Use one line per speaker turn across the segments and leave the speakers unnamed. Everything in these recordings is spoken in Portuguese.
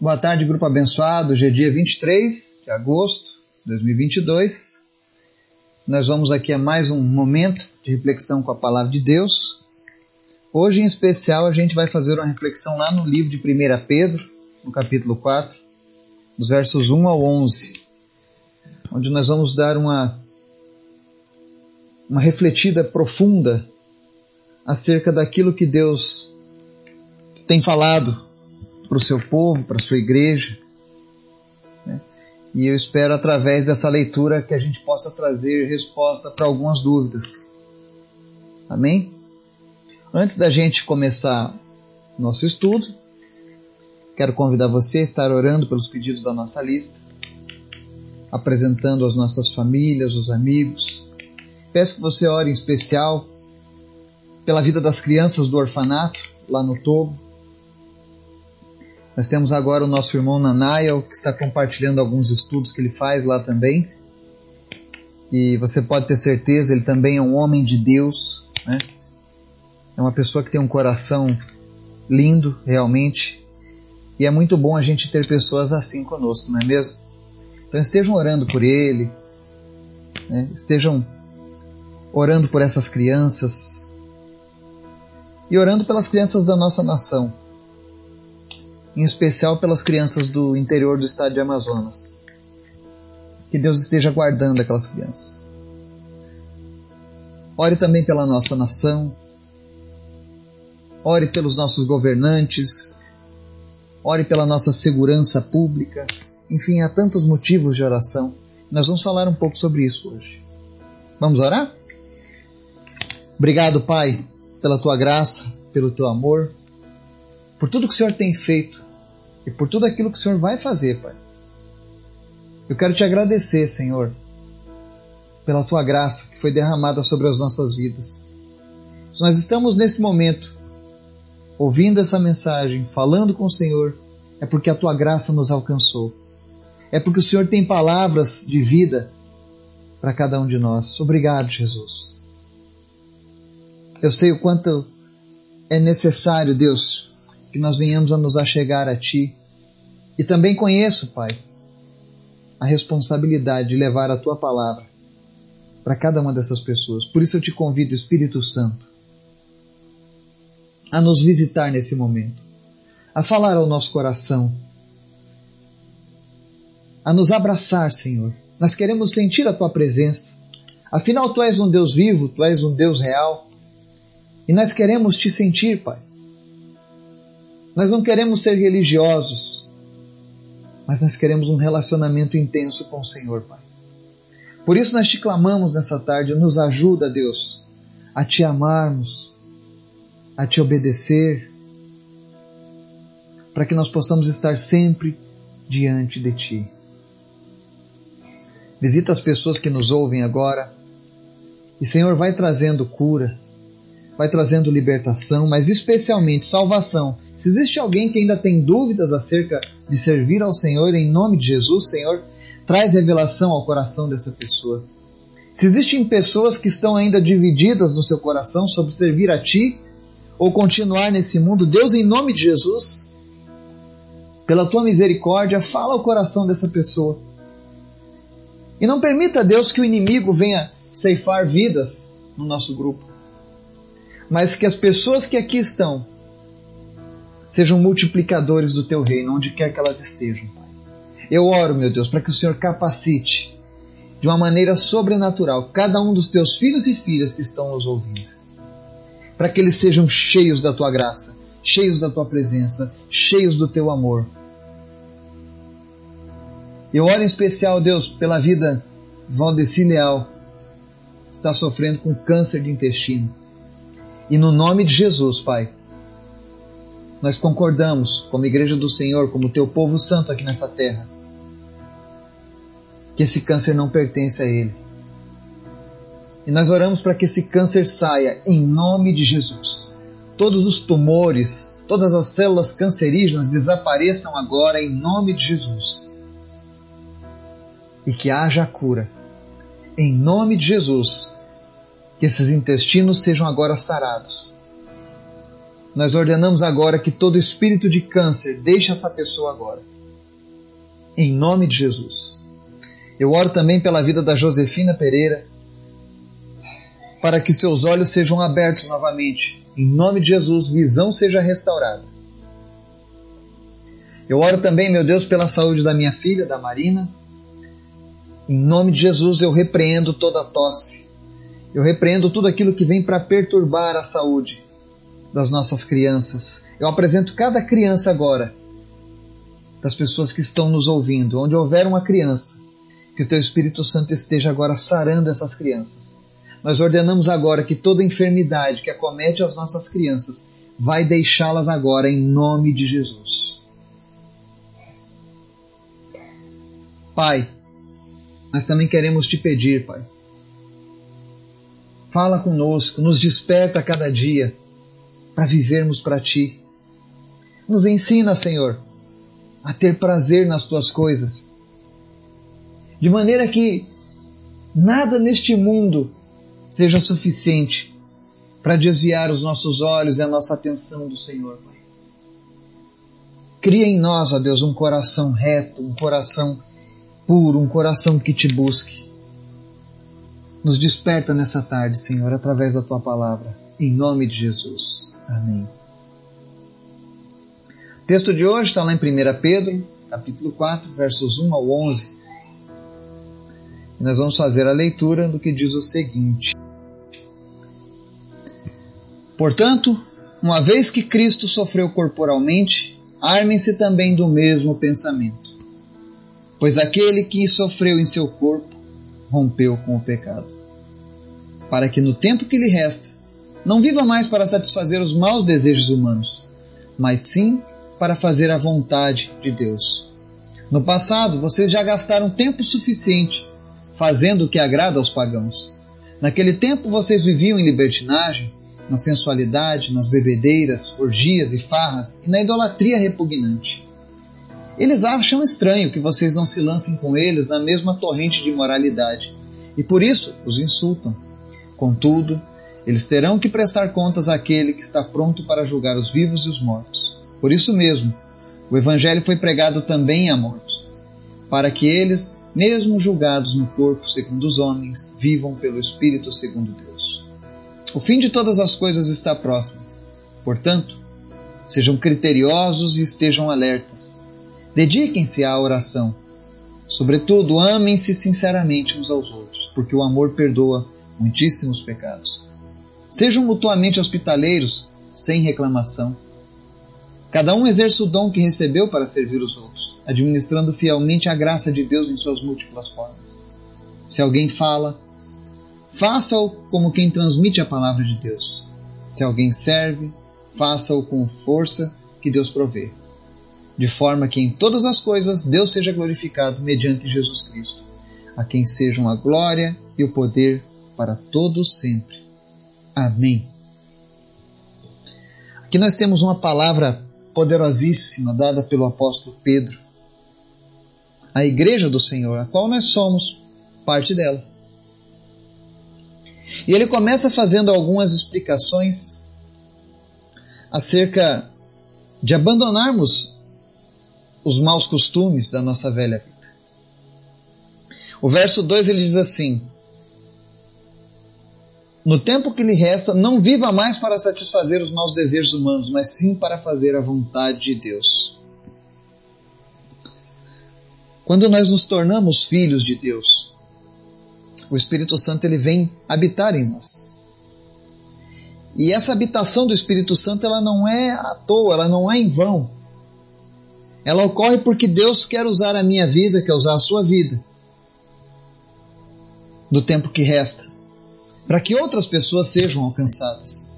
Boa tarde, grupo abençoado. Hoje é dia 23 de agosto de 2022. Nós vamos aqui a mais um momento de reflexão com a palavra de Deus. Hoje, em especial, a gente vai fazer uma reflexão lá no livro de 1 Pedro, no capítulo 4, dos versos 1 ao 11, onde nós vamos dar uma, uma refletida profunda acerca daquilo que Deus tem falado para o seu povo, para a sua igreja. Né? E eu espero, através dessa leitura, que a gente possa trazer resposta para algumas dúvidas. Amém? Antes da gente começar nosso estudo, quero convidar você a estar orando pelos pedidos da nossa lista, apresentando as nossas famílias, os amigos. Peço que você ore em especial pela vida das crianças do orfanato, lá no Togo, nós temos agora o nosso irmão Nanael, que está compartilhando alguns estudos que ele faz lá também. E você pode ter certeza, ele também é um homem de Deus, né? É uma pessoa que tem um coração lindo, realmente. E é muito bom a gente ter pessoas assim conosco, não é mesmo? Então estejam orando por ele, né? estejam orando por essas crianças e orando pelas crianças da nossa nação em especial pelas crianças do interior do estado de Amazonas. Que Deus esteja guardando aquelas crianças. Ore também pela nossa nação. Ore pelos nossos governantes. Ore pela nossa segurança pública. Enfim, há tantos motivos de oração. Nós vamos falar um pouco sobre isso hoje. Vamos orar? Obrigado, Pai, pela tua graça, pelo teu amor, por tudo que o Senhor tem feito e por tudo aquilo que o Senhor vai fazer, Pai. Eu quero te agradecer, Senhor, pela tua graça que foi derramada sobre as nossas vidas. Se nós estamos nesse momento ouvindo essa mensagem, falando com o Senhor, é porque a tua graça nos alcançou. É porque o Senhor tem palavras de vida para cada um de nós. Obrigado, Jesus. Eu sei o quanto é necessário, Deus, que nós venhamos a nos achegar a Ti e também conheço, Pai, a responsabilidade de levar a tua palavra para cada uma dessas pessoas. Por isso eu te convido, Espírito Santo, a nos visitar nesse momento, a falar ao nosso coração, a nos abraçar, Senhor. Nós queremos sentir a tua presença. Afinal, tu és um Deus vivo, tu és um Deus real. E nós queremos te sentir, Pai. Nós não queremos ser religiosos, mas nós queremos um relacionamento intenso com o Senhor, Pai. Por isso nós te clamamos nessa tarde, nos ajuda, Deus, a te amarmos, a te obedecer, para que nós possamos estar sempre diante de ti. Visita as pessoas que nos ouvem agora e, Senhor, vai trazendo cura, vai trazendo libertação, mas especialmente salvação. Se existe alguém que ainda tem dúvidas acerca de servir ao Senhor em nome de Jesus, Senhor, traz revelação ao coração dessa pessoa. Se existem pessoas que estão ainda divididas no seu coração sobre servir a Ti ou continuar nesse mundo, Deus, em nome de Jesus, pela Tua misericórdia, fala ao coração dessa pessoa. E não permita, Deus, que o inimigo venha ceifar vidas no nosso grupo, mas que as pessoas que aqui estão sejam multiplicadores do teu reino, onde quer que elas estejam, Pai. Eu oro, meu Deus, para que o Senhor capacite de uma maneira sobrenatural cada um dos teus filhos e filhas que estão nos ouvindo, para que eles sejam cheios da tua graça, cheios da tua presença, cheios do teu amor. Eu oro em especial, Deus, pela vida de Valdeci Leal, que está sofrendo com câncer de intestino. E no nome de Jesus, Pai, nós concordamos, como Igreja do Senhor, como teu povo santo aqui nessa terra, que esse câncer não pertence a ele. E nós oramos para que esse câncer saia em nome de Jesus. Todos os tumores, todas as células cancerígenas desapareçam agora em nome de Jesus. E que haja cura. Em nome de Jesus, que esses intestinos sejam agora sarados Nós ordenamos agora que todo espírito de câncer deixe essa pessoa agora. Em nome de Jesus. Eu oro também pela vida da Josefina Pereira, para que seus olhos sejam abertos novamente. Em nome de Jesus, visão seja restaurada. Eu oro também, meu Deus, pela saúde da minha filha, da Marina. Em nome de Jesus, eu repreendo toda tosse. Eu repreendo tudo aquilo que vem para perturbar a saúde das nossas crianças. Eu apresento cada criança agora, das pessoas que estão nos ouvindo, onde houver uma criança, que o Teu Espírito Santo esteja agora sarando essas crianças. Nós ordenamos agora que toda enfermidade que acomete as nossas crianças vai deixá-las agora em nome de Jesus. Pai, nós também queremos te pedir, Pai. Fala conosco, nos desperta a cada dia para vivermos para ti. Nos ensina, Senhor, a ter prazer nas tuas coisas, de maneira que nada neste mundo seja suficiente para desviar os nossos olhos e a nossa atenção do Senhor, Pai. Cria em nós, ó Deus, um coração reto, um coração puro, um coração que te busque. Nos desperta nessa tarde, Senhor, através da tua palavra. Em nome de Jesus. Amém. O texto de hoje está lá em 1 Pedro, capítulo 4, versos 1 ao 11. E nós vamos fazer a leitura do que diz o seguinte: Portanto, uma vez que Cristo sofreu corporalmente, armem-se também do mesmo pensamento pois aquele que sofreu em seu corpo rompeu com o pecado. Para que no tempo que lhe resta, não viva mais para satisfazer os maus desejos humanos, mas sim para fazer a vontade de Deus. No passado, vocês já gastaram tempo suficiente fazendo o que agrada aos pagãos. Naquele tempo, vocês viviam em libertinagem, na sensualidade, nas bebedeiras, orgias e farras e na idolatria repugnante. Eles acham estranho que vocês não se lancem com eles na mesma torrente de imoralidade e por isso os insultam. Contudo, eles terão que prestar contas àquele que está pronto para julgar os vivos e os mortos. Por isso mesmo, o Evangelho foi pregado também a mortos, para que eles, mesmo julgados no corpo segundo os homens, vivam pelo Espírito segundo Deus. O fim de todas as coisas está próximo. Portanto, sejam criteriosos e estejam alertas Dediquem-se à oração. Sobretudo, amem-se sinceramente uns aos outros, porque o amor perdoa muitíssimos pecados. Sejam mutuamente hospitaleiros, sem reclamação. Cada um exerça o dom que recebeu para servir os outros, administrando fielmente a graça de Deus em suas múltiplas formas. Se alguém fala, faça-o como quem transmite a palavra de Deus. Se alguém serve, faça-o com força que Deus provê de forma que em todas as coisas Deus seja glorificado mediante Jesus Cristo, a quem sejam a glória e o poder para todos sempre. Amém. Aqui nós temos uma palavra poderosíssima dada pelo apóstolo Pedro à igreja do Senhor, a qual nós somos parte dela. E ele começa fazendo algumas explicações acerca de abandonarmos os maus costumes da nossa velha vida. O verso 2 ele diz assim: No tempo que lhe resta, não viva mais para satisfazer os maus desejos humanos, mas sim para fazer a vontade de Deus. Quando nós nos tornamos filhos de Deus, o Espírito Santo ele vem habitar em nós. E essa habitação do Espírito Santo ela não é à toa, ela não é em vão. Ela ocorre porque Deus quer usar a minha vida, quer usar a sua vida, do tempo que resta, para que outras pessoas sejam alcançadas.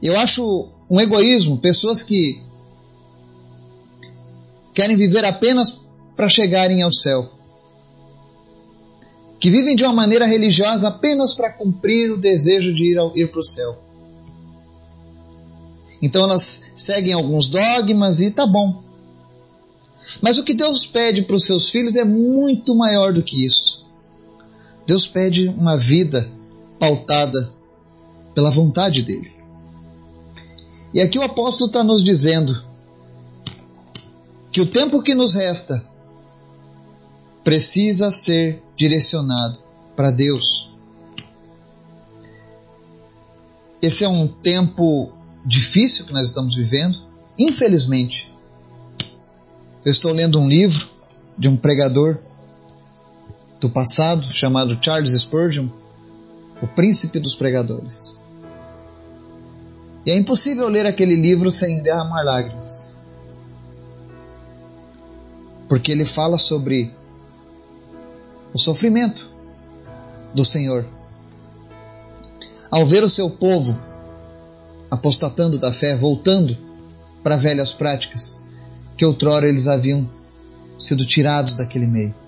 Eu acho um egoísmo pessoas que querem viver apenas para chegarem ao céu, que vivem de uma maneira religiosa apenas para cumprir o desejo de ir, ir para o céu. Então elas seguem alguns dogmas e tá bom. Mas o que Deus pede para os seus filhos é muito maior do que isso. Deus pede uma vida pautada pela vontade dele. E aqui o apóstolo está nos dizendo que o tempo que nos resta precisa ser direcionado para Deus. Esse é um tempo difícil que nós estamos vivendo, infelizmente. Eu estou lendo um livro de um pregador do passado chamado Charles Spurgeon, o príncipe dos pregadores. E é impossível ler aquele livro sem derramar lágrimas. Porque ele fala sobre o sofrimento do Senhor. Ao ver o seu povo apostatando da fé, voltando para velhas práticas, que outrora eles haviam sido tirados daquele meio.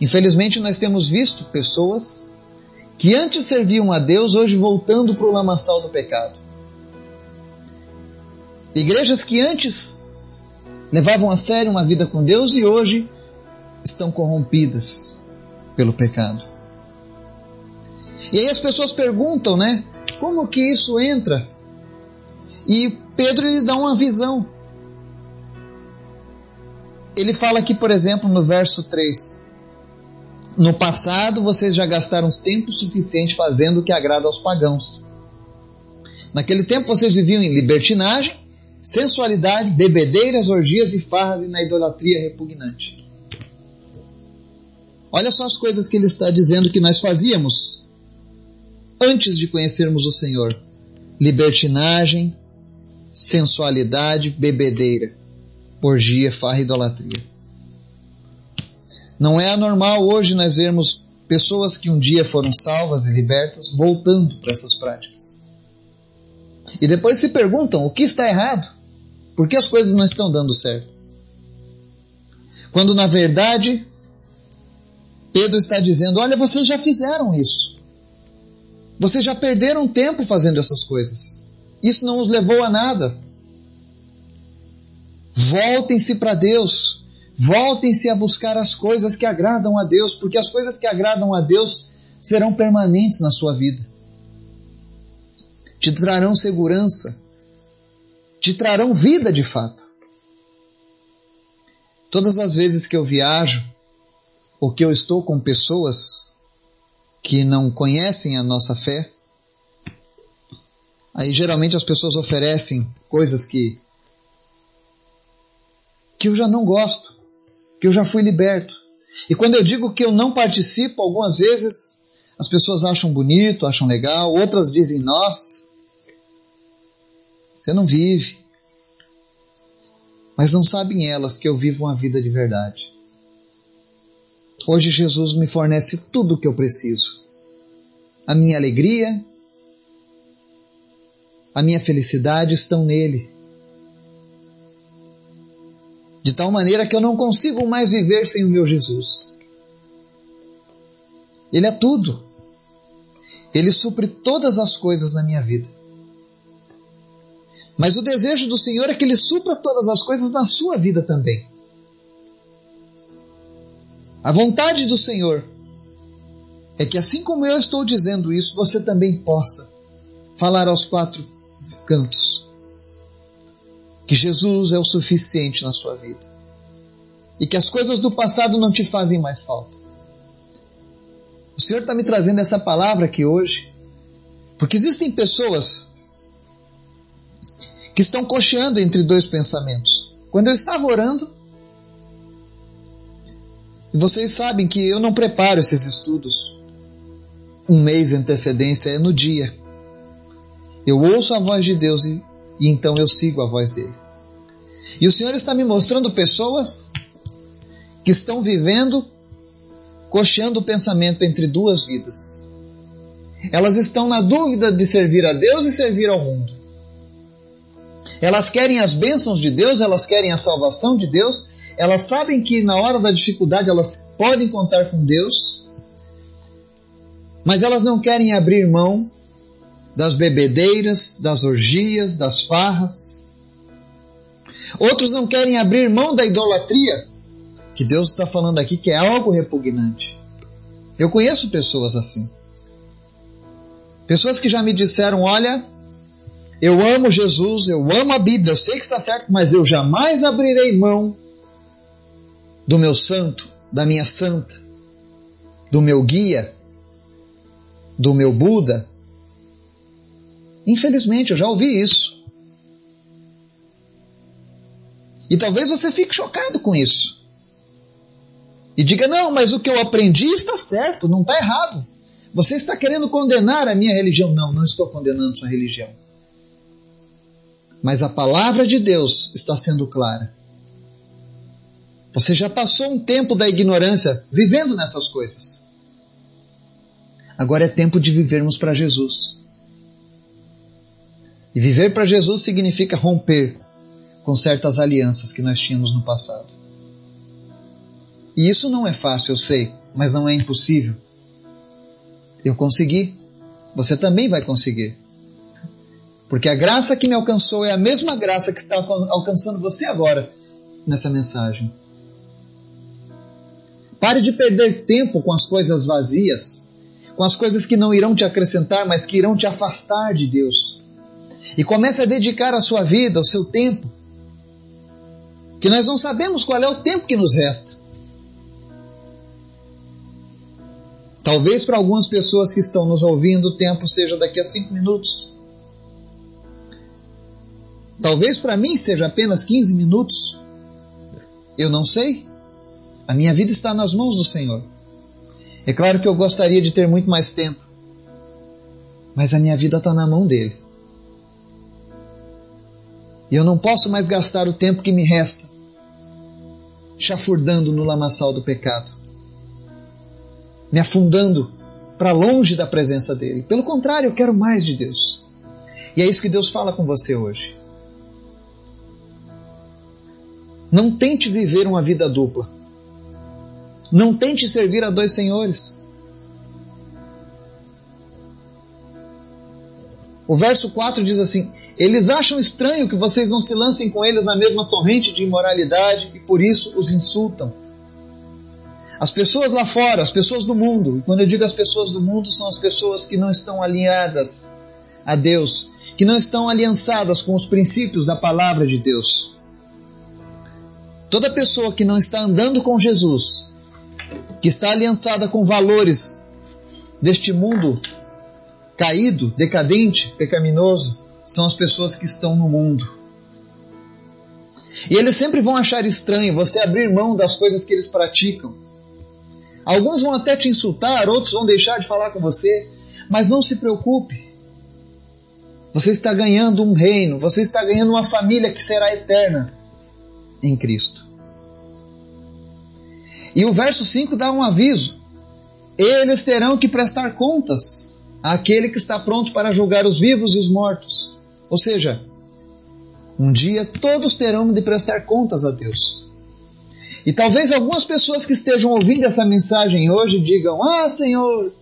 Infelizmente, nós temos visto pessoas que antes serviam a Deus, hoje voltando para o lamaçal do pecado. Igrejas que antes levavam a sério uma vida com Deus e hoje estão corrompidas pelo pecado. E aí as pessoas perguntam, né? Como que isso entra? E Pedro lhe dá uma visão. Ele fala aqui, por exemplo, no verso 3: No passado vocês já gastaram tempo suficiente fazendo o que agrada aos pagãos. Naquele tempo vocês viviam em libertinagem, sensualidade, bebedeiras, orgias e farras e na idolatria repugnante. Olha só as coisas que ele está dizendo que nós fazíamos antes de conhecermos o Senhor: libertinagem, sensualidade, bebedeira, orgia, farra e idolatria. Não é anormal hoje nós vermos pessoas que um dia foram salvas e libertas voltando para essas práticas. E depois se perguntam o que está errado, por que as coisas não estão dando certo. Quando na verdade Pedro está dizendo: Olha, vocês já fizeram isso. Vocês já perderam tempo fazendo essas coisas. Isso não os levou a nada. Voltem-se para Deus. Voltem-se a buscar as coisas que agradam a Deus, porque as coisas que agradam a Deus serão permanentes na sua vida. Te trarão segurança. Te trarão vida de fato. Todas as vezes que eu viajo, ou que eu estou com pessoas que não conhecem a nossa fé, aí geralmente as pessoas oferecem coisas que que eu já não gosto, que eu já fui liberto. E quando eu digo que eu não participo, algumas vezes as pessoas acham bonito, acham legal, outras dizem: "Nós, você não vive". Mas não sabem elas que eu vivo uma vida de verdade. Hoje Jesus me fornece tudo o que eu preciso. A minha alegria, a minha felicidade estão nele. De tal maneira que eu não consigo mais viver sem o meu Jesus. Ele é tudo. Ele supre todas as coisas na minha vida. Mas o desejo do Senhor é que Ele supra todas as coisas na sua vida também. A vontade do Senhor é que, assim como eu estou dizendo isso, você também possa falar aos quatro cantos que Jesus é o suficiente na sua vida e que as coisas do passado não te fazem mais falta. O Senhor está me trazendo essa palavra aqui hoje porque existem pessoas que estão cocheando entre dois pensamentos. Quando eu estava orando, e vocês sabem que eu não preparo esses estudos um mês de antecedência, é no dia. Eu ouço a voz de Deus e, e então eu sigo a voz dele. E o Senhor está me mostrando pessoas que estão vivendo, cocheando o pensamento entre duas vidas. Elas estão na dúvida de servir a Deus e servir ao mundo. Elas querem as bênçãos de Deus, elas querem a salvação de Deus, elas sabem que na hora da dificuldade elas podem contar com Deus, mas elas não querem abrir mão das bebedeiras, das orgias, das farras. Outros não querem abrir mão da idolatria, que Deus está falando aqui que é algo repugnante. Eu conheço pessoas assim. Pessoas que já me disseram: olha, Eu amo Jesus, eu amo a Bíblia, eu sei que está certo, mas eu jamais abrirei mão do meu santo, da minha santa, do meu guia, do meu Buda. Infelizmente, eu já ouvi isso. E talvez você fique chocado com isso. E diga: não, mas o que eu aprendi está certo, não está errado. Você está querendo condenar a minha religião. Não, não estou condenando sua religião. Mas a palavra de Deus está sendo clara. Você já passou um tempo da ignorância vivendo nessas coisas. Agora é tempo de vivermos para Jesus. E viver para Jesus significa romper com certas alianças que nós tínhamos no passado. E isso não é fácil, eu sei, mas não é impossível. Eu consegui, você também vai conseguir. Porque a graça que me alcançou é a mesma graça que está alcançando você agora nessa mensagem. Pare de perder tempo com as coisas vazias, com as coisas que não irão te acrescentar, mas que irão te afastar de Deus. E comece a dedicar a sua vida, o seu tempo. Que nós não sabemos qual é o tempo que nos resta. Talvez para algumas pessoas que estão nos ouvindo o tempo seja daqui a cinco minutos. Talvez para mim seja apenas 15 minutos. Eu não sei. A minha vida está nas mãos do Senhor. É claro que eu gostaria de ter muito mais tempo. Mas a minha vida está na mão dele. E eu não posso mais gastar o tempo que me resta chafurdando no lamaçal do pecado me afundando para longe da presença dele. Pelo contrário, eu quero mais de Deus. E é isso que Deus fala com você hoje. Não tente viver uma vida dupla. Não tente servir a dois senhores. O verso 4 diz assim: Eles acham estranho que vocês não se lancem com eles na mesma torrente de imoralidade e por isso os insultam. As pessoas lá fora, as pessoas do mundo, e quando eu digo as pessoas do mundo, são as pessoas que não estão alinhadas a Deus, que não estão aliançadas com os princípios da palavra de Deus. Toda pessoa que não está andando com Jesus, que está aliançada com valores deste mundo caído, decadente, pecaminoso, são as pessoas que estão no mundo. E eles sempre vão achar estranho você abrir mão das coisas que eles praticam. Alguns vão até te insultar, outros vão deixar de falar com você, mas não se preocupe. Você está ganhando um reino, você está ganhando uma família que será eterna em Cristo. E o verso 5 dá um aviso: eles terão que prestar contas àquele que está pronto para julgar os vivos e os mortos. Ou seja, um dia todos terão de prestar contas a Deus. E talvez algumas pessoas que estejam ouvindo essa mensagem hoje digam: Ah, Senhor,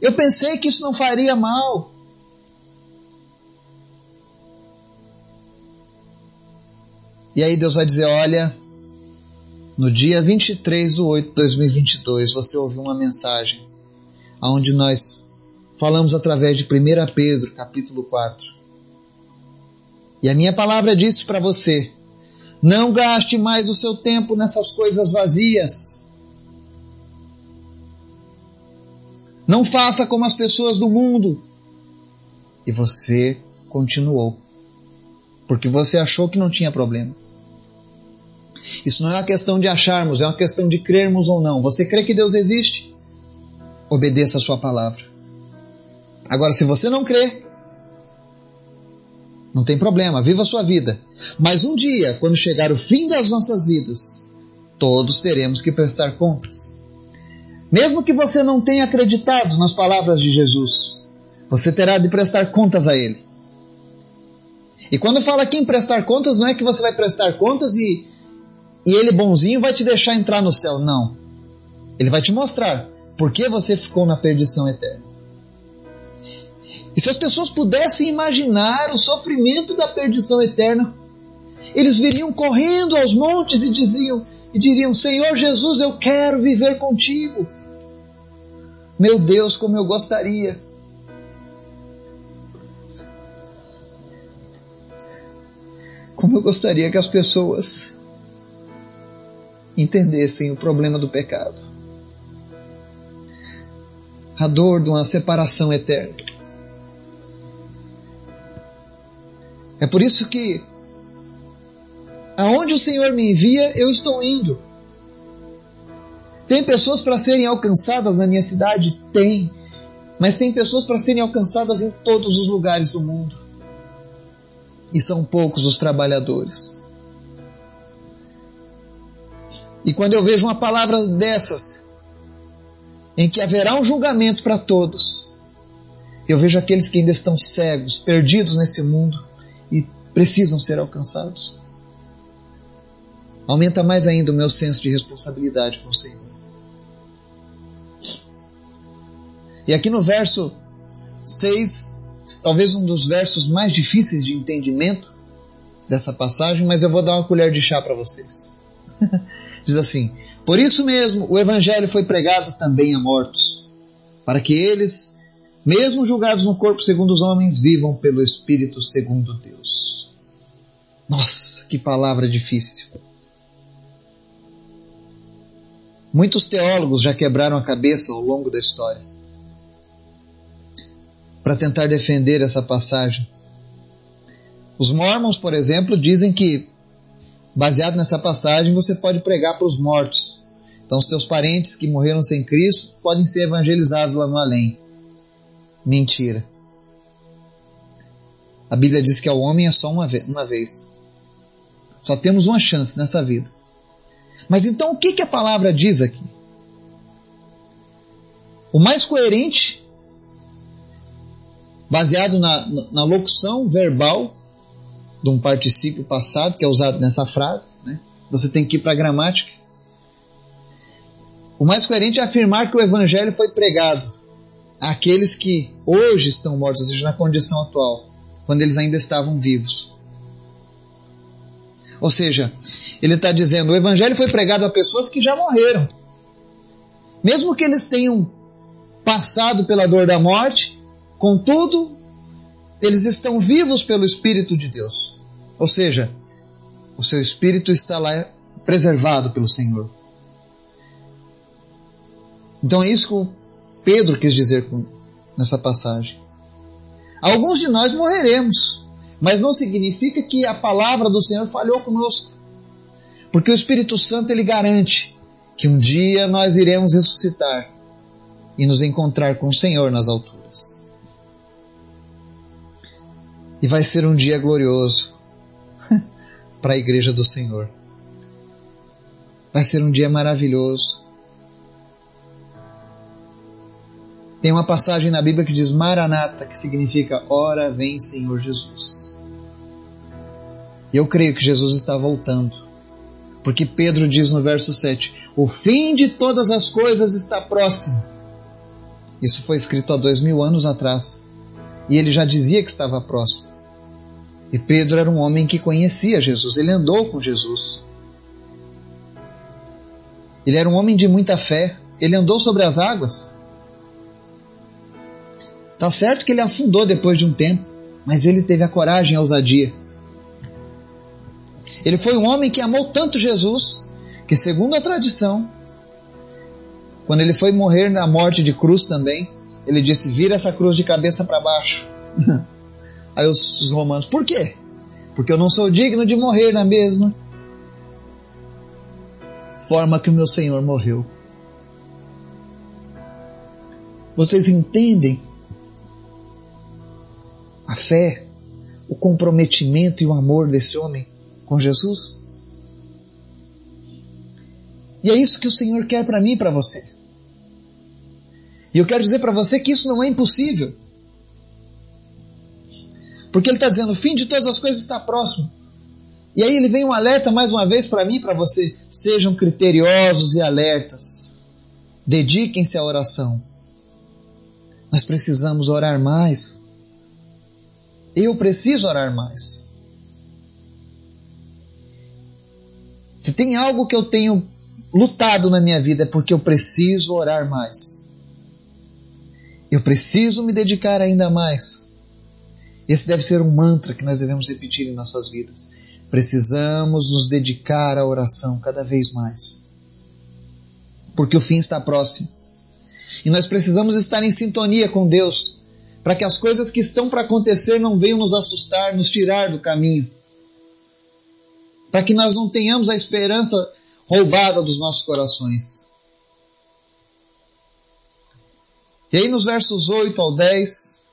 eu pensei que isso não faria mal. E aí Deus vai dizer: Olha, no dia 23 de 8 de 2022, você ouviu uma mensagem onde nós falamos através de 1 Pedro, capítulo 4. E a minha palavra disse para você não gaste mais o seu tempo nessas coisas vazias. Não faça como as pessoas do mundo. E você continuou. Porque você achou que não tinha problema. Isso não é uma questão de acharmos, é uma questão de crermos ou não. Você crê que Deus existe? Obedeça a sua palavra. Agora, se você não crê, não tem problema, viva a sua vida. Mas um dia, quando chegar o fim das nossas vidas, todos teremos que prestar contas. Mesmo que você não tenha acreditado nas palavras de Jesus, você terá de prestar contas a Ele. E quando fala aqui em prestar contas, não é que você vai prestar contas e, e ele bonzinho vai te deixar entrar no céu. Não. Ele vai te mostrar por que você ficou na perdição eterna. E se as pessoas pudessem imaginar o sofrimento da perdição eterna, eles viriam correndo aos montes e diziam e diriam: "Senhor Jesus, eu quero viver contigo". Meu Deus, como eu gostaria. Como eu gostaria que as pessoas entendessem o problema do pecado. A dor de uma separação eterna. É por isso que aonde o Senhor me envia, eu estou indo. Tem pessoas para serem alcançadas na minha cidade? Tem. Mas tem pessoas para serem alcançadas em todos os lugares do mundo. E são poucos os trabalhadores. E quando eu vejo uma palavra dessas, em que haverá um julgamento para todos, eu vejo aqueles que ainda estão cegos, perdidos nesse mundo e precisam ser alcançados. Aumenta mais ainda o meu senso de responsabilidade com o Senhor. E aqui no verso 6, talvez um dos versos mais difíceis de entendimento dessa passagem, mas eu vou dar uma colher de chá para vocês. Diz assim: Por isso mesmo o evangelho foi pregado também a mortos, para que eles, mesmo julgados no corpo segundo os homens, vivam pelo espírito segundo Deus. Nossa, que palavra difícil. Muitos teólogos já quebraram a cabeça ao longo da história para tentar defender essa passagem. Os Mormons, por exemplo, dizem que, baseado nessa passagem, você pode pregar para os mortos. Então, os teus parentes que morreram sem Cristo podem ser evangelizados lá no além. Mentira. A Bíblia diz que ao homem é só uma vez. Só temos uma chance nessa vida. Mas então o que, que a palavra diz aqui? O mais coerente baseado na, na locução verbal de um particípio passado que é usado nessa frase. Né? Você tem que ir para a gramática. O mais coerente é afirmar que o evangelho foi pregado àqueles que hoje estão mortos, ou seja, na condição atual, quando eles ainda estavam vivos. Ou seja, ele está dizendo: o evangelho foi pregado a pessoas que já morreram. Mesmo que eles tenham passado pela dor da morte, Contudo, eles estão vivos pelo Espírito de Deus. Ou seja, o seu espírito está lá preservado pelo Senhor. Então é isso que Pedro quis dizer nessa passagem. Alguns de nós morreremos, mas não significa que a palavra do Senhor falhou conosco. Porque o Espírito Santo ele garante que um dia nós iremos ressuscitar e nos encontrar com o Senhor nas alturas. E vai ser um dia glorioso para a igreja do Senhor. Vai ser um dia maravilhoso. Tem uma passagem na Bíblia que diz Maranata, que significa Ora vem Senhor Jesus. E eu creio que Jesus está voltando. Porque Pedro diz no verso 7: O fim de todas as coisas está próximo. Isso foi escrito há dois mil anos atrás. E ele já dizia que estava próximo. E Pedro era um homem que conhecia Jesus, ele andou com Jesus. Ele era um homem de muita fé, ele andou sobre as águas. Tá certo que ele afundou depois de um tempo, mas ele teve a coragem a ousadia. Ele foi um homem que amou tanto Jesus que, segundo a tradição, quando ele foi morrer na morte de cruz também, ele disse: Vira essa cruz de cabeça para baixo. Aí os, os romanos, por quê? Porque eu não sou digno de morrer na mesma forma que o meu Senhor morreu. Vocês entendem a fé, o comprometimento e o amor desse homem com Jesus? E é isso que o Senhor quer para mim e para você. E eu quero dizer para você que isso não é impossível. Porque ele está dizendo: o fim de todas as coisas está próximo. E aí ele vem um alerta mais uma vez para mim para você: sejam criteriosos e alertas. Dediquem-se à oração. Nós precisamos orar mais. Eu preciso orar mais. Se tem algo que eu tenho lutado na minha vida é porque eu preciso orar mais. Eu preciso me dedicar ainda mais. Esse deve ser um mantra que nós devemos repetir em nossas vidas. precisamos nos dedicar à oração cada vez mais. Porque o fim está próximo. E nós precisamos estar em sintonia com Deus, para que as coisas que estão para acontecer não venham nos assustar, nos tirar do caminho. Para que nós não tenhamos a esperança roubada dos nossos corações. E aí nos versos 8 ao 10,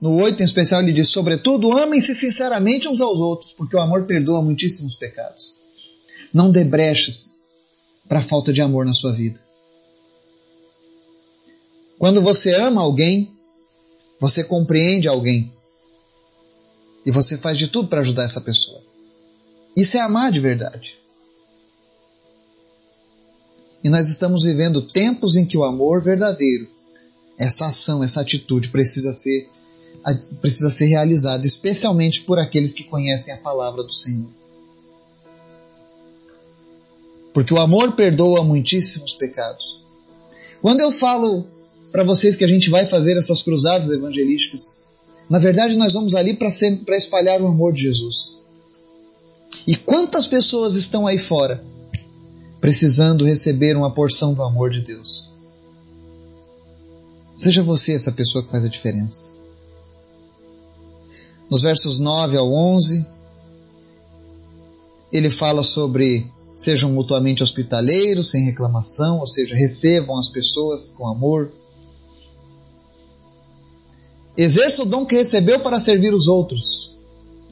no 8 em especial, ele diz: Sobretudo, amem-se sinceramente uns aos outros, porque o amor perdoa muitíssimos pecados. Não dê brechas para a falta de amor na sua vida. Quando você ama alguém, você compreende alguém. E você faz de tudo para ajudar essa pessoa. Isso é amar de verdade. E nós estamos vivendo tempos em que o amor verdadeiro, essa ação, essa atitude precisa ser precisa ser realizado, especialmente por aqueles que conhecem a palavra do Senhor. Porque o amor perdoa muitíssimos pecados. Quando eu falo para vocês que a gente vai fazer essas cruzadas evangelísticas, na verdade nós vamos ali para espalhar o amor de Jesus. E quantas pessoas estão aí fora precisando receber uma porção do amor de Deus? Seja você essa pessoa que faz a diferença nos versos 9 ao 11, ele fala sobre sejam mutuamente hospitaleiros, sem reclamação, ou seja, recebam as pessoas com amor. Exerça o dom que recebeu para servir os outros,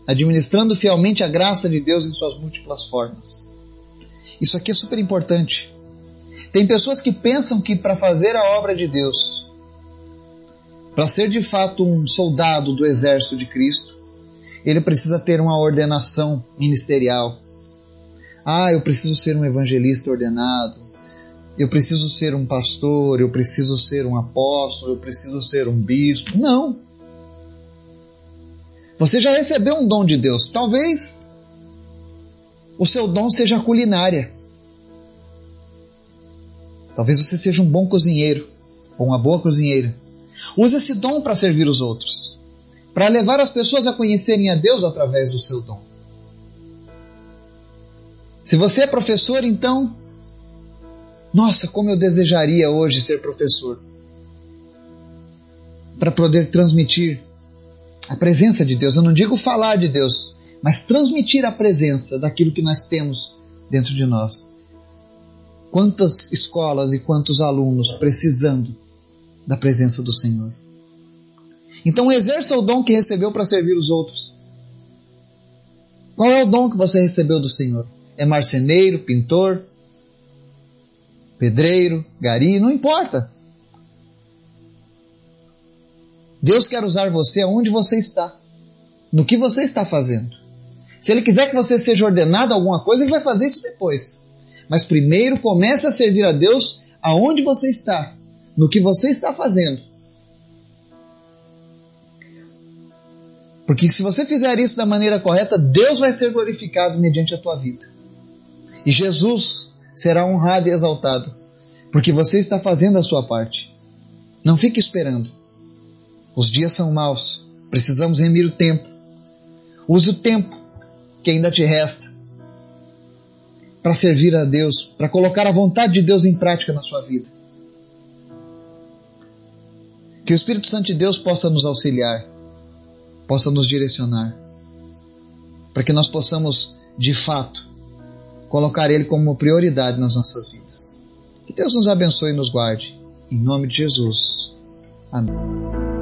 administrando fielmente a graça de Deus em suas múltiplas formas. Isso aqui é super importante. Tem pessoas que pensam que para fazer a obra de Deus, para ser de fato um soldado do exército de Cristo, ele precisa ter uma ordenação ministerial. Ah, eu preciso ser um evangelista ordenado. Eu preciso ser um pastor, eu preciso ser um apóstolo, eu preciso ser um bispo. Não. Você já recebeu um dom de Deus. Talvez o seu dom seja a culinária. Talvez você seja um bom cozinheiro ou uma boa cozinheira. Use esse dom para servir os outros, para levar as pessoas a conhecerem a Deus através do seu dom. Se você é professor, então, nossa, como eu desejaria hoje ser professor, para poder transmitir a presença de Deus. Eu não digo falar de Deus, mas transmitir a presença daquilo que nós temos dentro de nós. Quantas escolas e quantos alunos precisando da presença do Senhor. Então exerça o dom que recebeu para servir os outros. Qual é o dom que você recebeu do Senhor? É marceneiro, pintor, pedreiro, gari, não importa. Deus quer usar você aonde você está, no que você está fazendo. Se Ele quiser que você seja ordenado a alguma coisa, Ele vai fazer isso depois. Mas primeiro comece a servir a Deus aonde você está, no que você está fazendo. Porque se você fizer isso da maneira correta, Deus vai ser glorificado mediante a tua vida. E Jesus será honrado e exaltado, porque você está fazendo a sua parte. Não fique esperando. Os dias são maus, precisamos remir o tempo. Use o tempo que ainda te resta para servir a Deus, para colocar a vontade de Deus em prática na sua vida. Que o Espírito Santo de Deus possa nos auxiliar, possa nos direcionar, para que nós possamos, de fato, colocar Ele como prioridade nas nossas vidas. Que Deus nos abençoe e nos guarde. Em nome de Jesus. Amém.